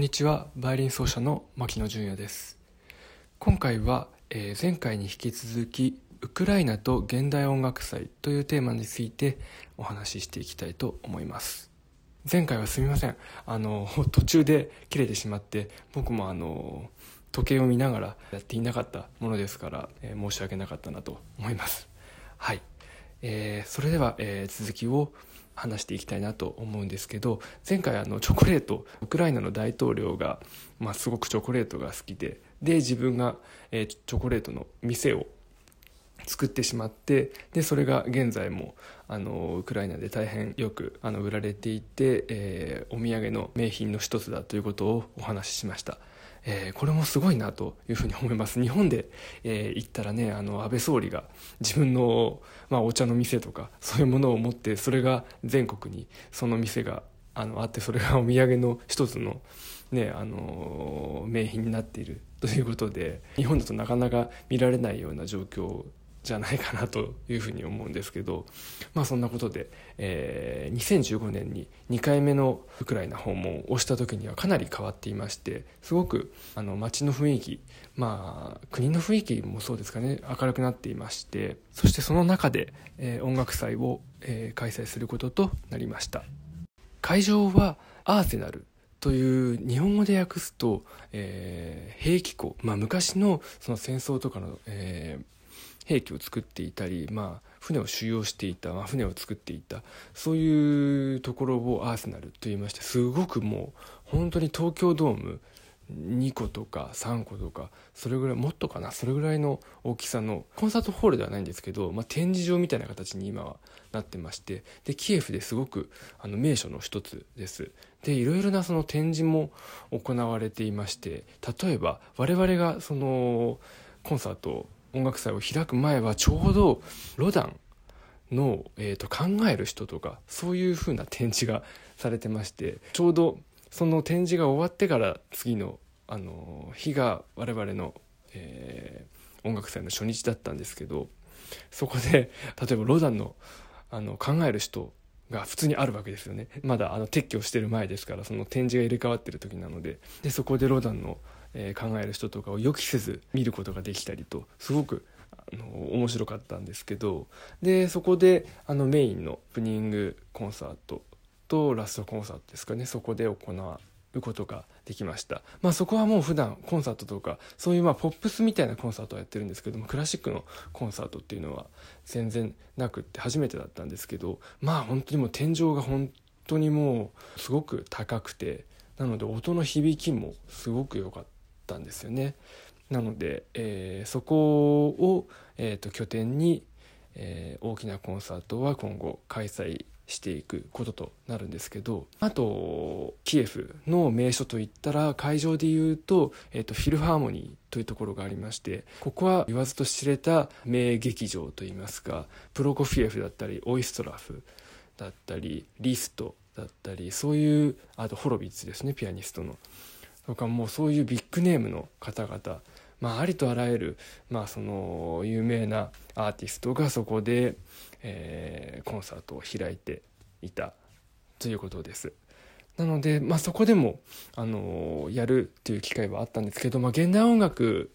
んにちは。バイオリン奏者の牧野純也です。今回は、えー、前回に引き続きウクライナと現代音楽祭というテーマについてお話ししていきたいと思います。前回はすみません。あの 途中で切れてしまって僕もあの時計を見ながらやっていなかったものですから、えー、申し訳なかったなと思います。はい、えー、それでは、えー、続きを話していきたいなと思うんですけど前回あのチョコレートウクライナの大統領が、まあ、すごくチョコレートが好きでで自分が、えー、チョコレートの店を作ってしまってでそれが現在もあのウクライナで大変よくあの売られていて、えー、お土産の名品の一つだということをお話ししました。えー、これもすごいなというふうに思います。日本で、えー、行ったらねあの安倍総理が自分の、まあ、お茶の店とかそういうものを持ってそれが全国にその店があのあってそれがお土産の一つの、ね、あの名品になっているということで日本だとなかなか見られないような状況じゃないかなというふうに思うんですけど、まあ、そんなことで、えー、2015年に2回目のウクライナ訪問をした時にはかなり変わっていましてすごくあの街の雰囲気、まあ、国の雰囲気もそうですかね明るくなっていましてそしてその中で、えー、音楽祭を、えー、開催することとなりました。会場はアーセナルという日本語で訳すと、えー、兵器庫、まあ、昔のその戦争とかの、えー兵器を作っていたり、まあ、船を収容していた、まあ、船を作っていたそういうところをアーセナルと言いましてすごくもう本当に東京ドーム2個とか3個とかそれぐらいもっとかなそれぐらいの大きさのコンサートホールではないんですけど、まあ、展示場みたいな形に今はなってましてでキエフですごくあの名所の一つです。でいろいろなその展示も行われていまして例えば我々がそのコンサートを音楽祭を開く前はちょうどロダンの、えーと、考える人とかそういう風な展示がされてましてちょうどその展示が終わってから次のあの日が我々の、えー、音楽祭の初日だったんですけどそこで例えばロダンのあの考える人が普通にあるわけですよね。まだあの撤去してる前ですからその展示が入れ替わってる時なので。でそこでロダンのえー、考える人とかを予期せず見ることができたりとすごくあの面白かったんですけどでそこであのメインのオープニングコンサートとラストコンサートですかね。そこで行うことができました、まあ、そこはもう普段コンサートとかそういうまあポップスみたいなコンサートをやってるんですけどもクラシックのコンサートっていうのは全然なくって初めてだったんですけどまあ本当にもう天井が本当にもうすごく高くてなので音の響きもすごく良かった。ったんですよね。なので、えー、そこを、えーと、拠点に、えー、大きなコンサートは今後開催していくこととなるんですけどあとキエフの名所といったら会場でいうと,、えーと、フィルハーモニーというところがありましてここは言わずと知れた名劇場といいますかプロコフィエフだったりオイストラフだったりリストだったりそういうあとホロビッツですねピアニストのとかもうそういうビッグネームの方々まあ、ありとあらゆる、まあ、その有名なアーティストがそこで、えー、コンサートを開いていたということです。なので、まあ、そこでも、あのやるという機会はあったんですけど、まあ、現代音楽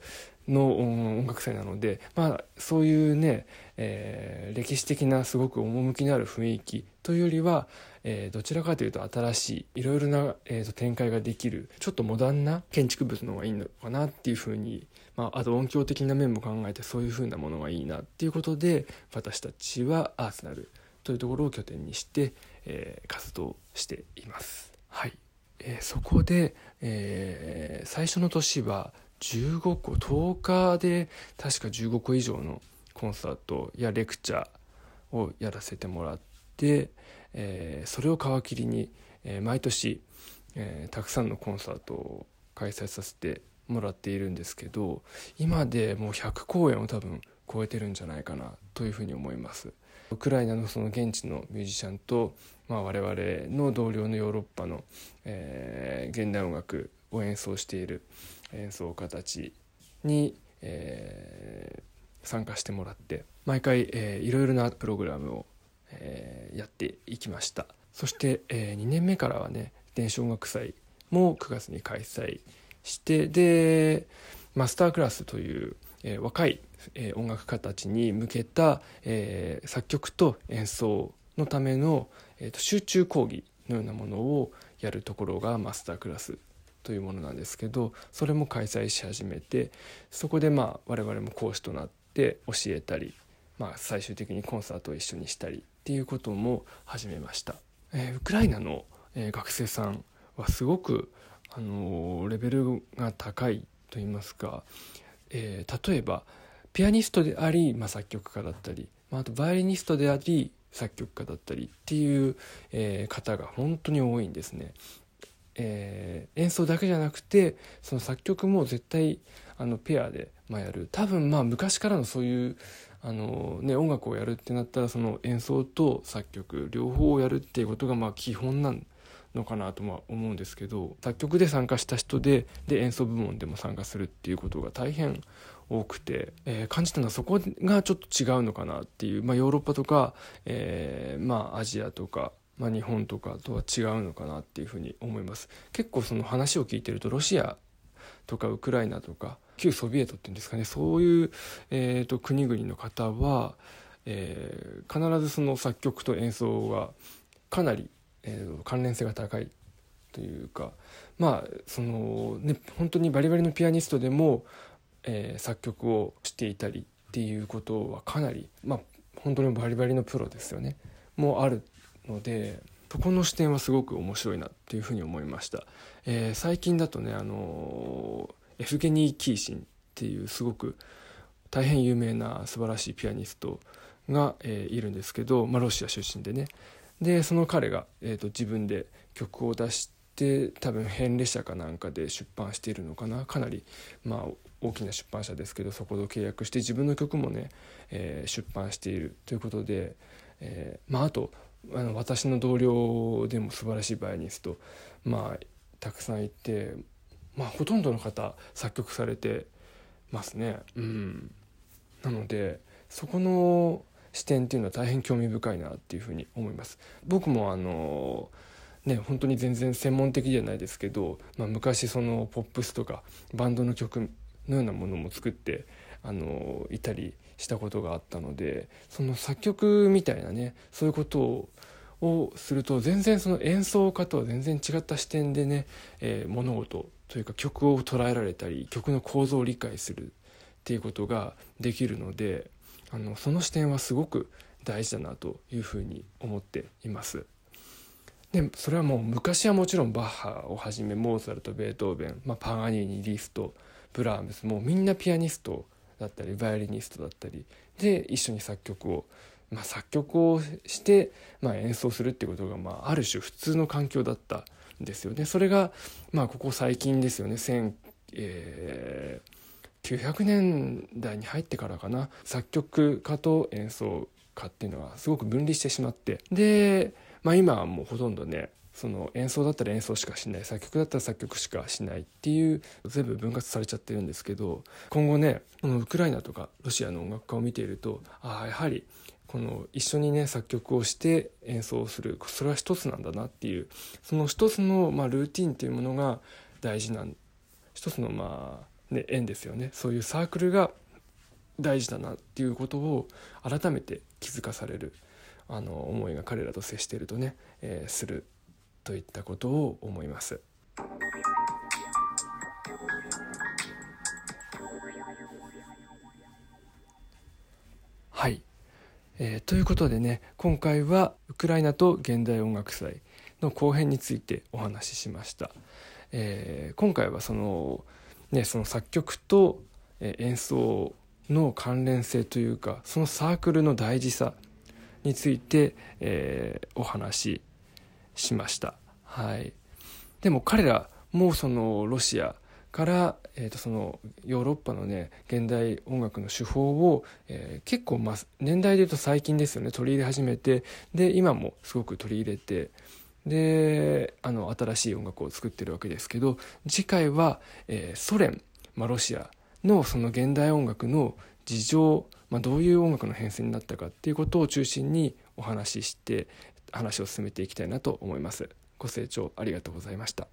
の音楽祭なので、まあ、そういうね、えー、歴史的なすごく趣のある雰囲気というよりは、えー、どちらかというと新しいいろいろな、えーと、展開ができるちょっとモダンな建築物の方がいいのかなっていうふうに、まあ、あと音響的な面も考えてそういうふうなものがいいなっていうことで私たちはアーセナルというところを拠点にして、えー、活動しています。はいえー、そこで、えー、最初の年は15個10日で確か15個以上のコンサートやレクチャーをやらせてもらって、えー、それを皮切りに、えー、毎年、えー、たくさんのコンサートを開催させてもらっているんですけど今でもう100公演を多分超えてるんじゃないかなというふうに思います。ウクライナのその現地のミュージシャンと、まあ、我々の同僚のヨーロッパの、えー、現代音楽を演奏している演奏家たちに、えー、参加してもらって毎回、えー、いろいろなプログラムを、えー、やっていきました。そして、えー、2年目からはね電子音楽祭も9月に開催してでマスタークラスというえー、若い、えー、音楽家たちに向けた、えー、作曲と演奏のための、えーと、集中講義のようなものをやるところがマスタークラスというものなんですけどそれも開催し始めてそこでまあ我々も講師となって教えたり、まあ、最終的にコンサートを一緒にしたりっていうことも始めました。えー、ウクライナの、えー、学生さんはすごく、あのー、レベルが高いと言いますかえー、例えばピアニストであり、まあ、作曲家だったり、まあ、あとバイオリニストであり作曲家だったりっていう、えー、方が本当に多いんですね。えー、演奏だけじゃなくてその作曲も絶対あのペアで、まあ、やる。多分まあ昔からのそういうあの、ね、音楽をやるってなったらその演奏と作曲両方をやるっていうことがまあ基本なのかなとは思うんですけど作曲で参加した人でで演奏部門でも参加するっていうことが大変多くて、えー、感じたのはそこがちょっと違うのかなっていう、まあ、ヨーロッパとか、えー、まあアジアとか、まあ、日本とかとは違うのかなっていうふうに思います。結構その話を聞いてるとロシアとかウクライナとか旧ソビエトっていうんですかねそういう、えーと、国々の方は、えー、必ずその作曲と演奏がかなりえー、関連性が高いというかまあそのね本当にバリバリのピアニストでも、えー、作曲をしていたりっていうことはかなりまあ本当にバリバリのプロですよね。もあるのでそこの視点はすごく面白いなっていうふうに思いました、えー、最近だとねあのエフゲニー・キーシンっていうすごく大変有名な素晴らしいピアニストが、えー、いるんですけど、まあ、ロシア出身でね。でその彼が、えーと、自分で曲を出して多分編列社かなんかで出版しているのかな。かなりまあ大きな出版社ですけどそこと契約して自分の曲もね、えー、出版しているということで、えー、まああとあの私の同僚でも素晴らしいバイオニストまあたくさんいてまあほとんどの方作曲されてますね。うん、なのでそこの視点っていうのは大変興味深いなっていうふうに思います。僕もあのね本当に全然専門的じゃないですけど、まあ、昔そのポップスとかバンドの曲のようなものも作ってあのいたりしたことがあったのでその作曲みたいなねそういうことををすると全然その演奏家とは全然違った視点でね、えー、物事というか曲を捉えられたり曲の構造を理解するっていうことができるのであのその視点はすごく大事だなというふうに思っています。でそれはもう昔はもちろんバッハをはじめモーツァルトベートーベン、まあ、パガニーニリストブラームスもうみんなピアニストだったりバイオリニストだったりで一緒に作曲を、まあ、作曲をして、まあ、演奏するっていうことが、まあ、ある種普通の環境だったんですよね。それが、まあ、ここ最近ですよね。えー900年代に入ってからかな作曲家と演奏家っていうのはすごく分離してしまってで、まあ、今はもうほとんどねその演奏だったら演奏しかしない作曲だったら作曲しかしないっていう全部分割されちゃってるんですけど今後ねこのウクライナとかロシアの音楽家を見ているとああやはりこの一緒にね作曲をして演奏をするそれは一つなんだなっていうその一つの、まあ、ルーティンっていうものが大事な一つのまあね、縁ですよね。そういうサークルが大事だなっていうことを改めて気づかされるあの思いが彼らと接しているとね、えー、するといったことを思います。はい、えー、ということでね今回はウクライナと現代音楽祭の後編についてお話ししました。えー、今回はそのね、その作曲と演奏の関連性というかそのサークルの大事さについて、えー、お話しました、はい、でも彼らもそのロシアから、えー、とそのヨーロッパのね現代音楽の手法を、えー、結構、まあ、年代でいうと最近ですよね。取り入れ始めてで今もすごく取り入れてであの新しい音楽を作ってるわけですけど次回は、えー、ソ連、まあ、ロシアのその現代音楽の事情、まあ、どういう音楽の変遷になったかっていうことを中心にお話しして話を進めていきたいなと思います。ご清聴ありがとうございました。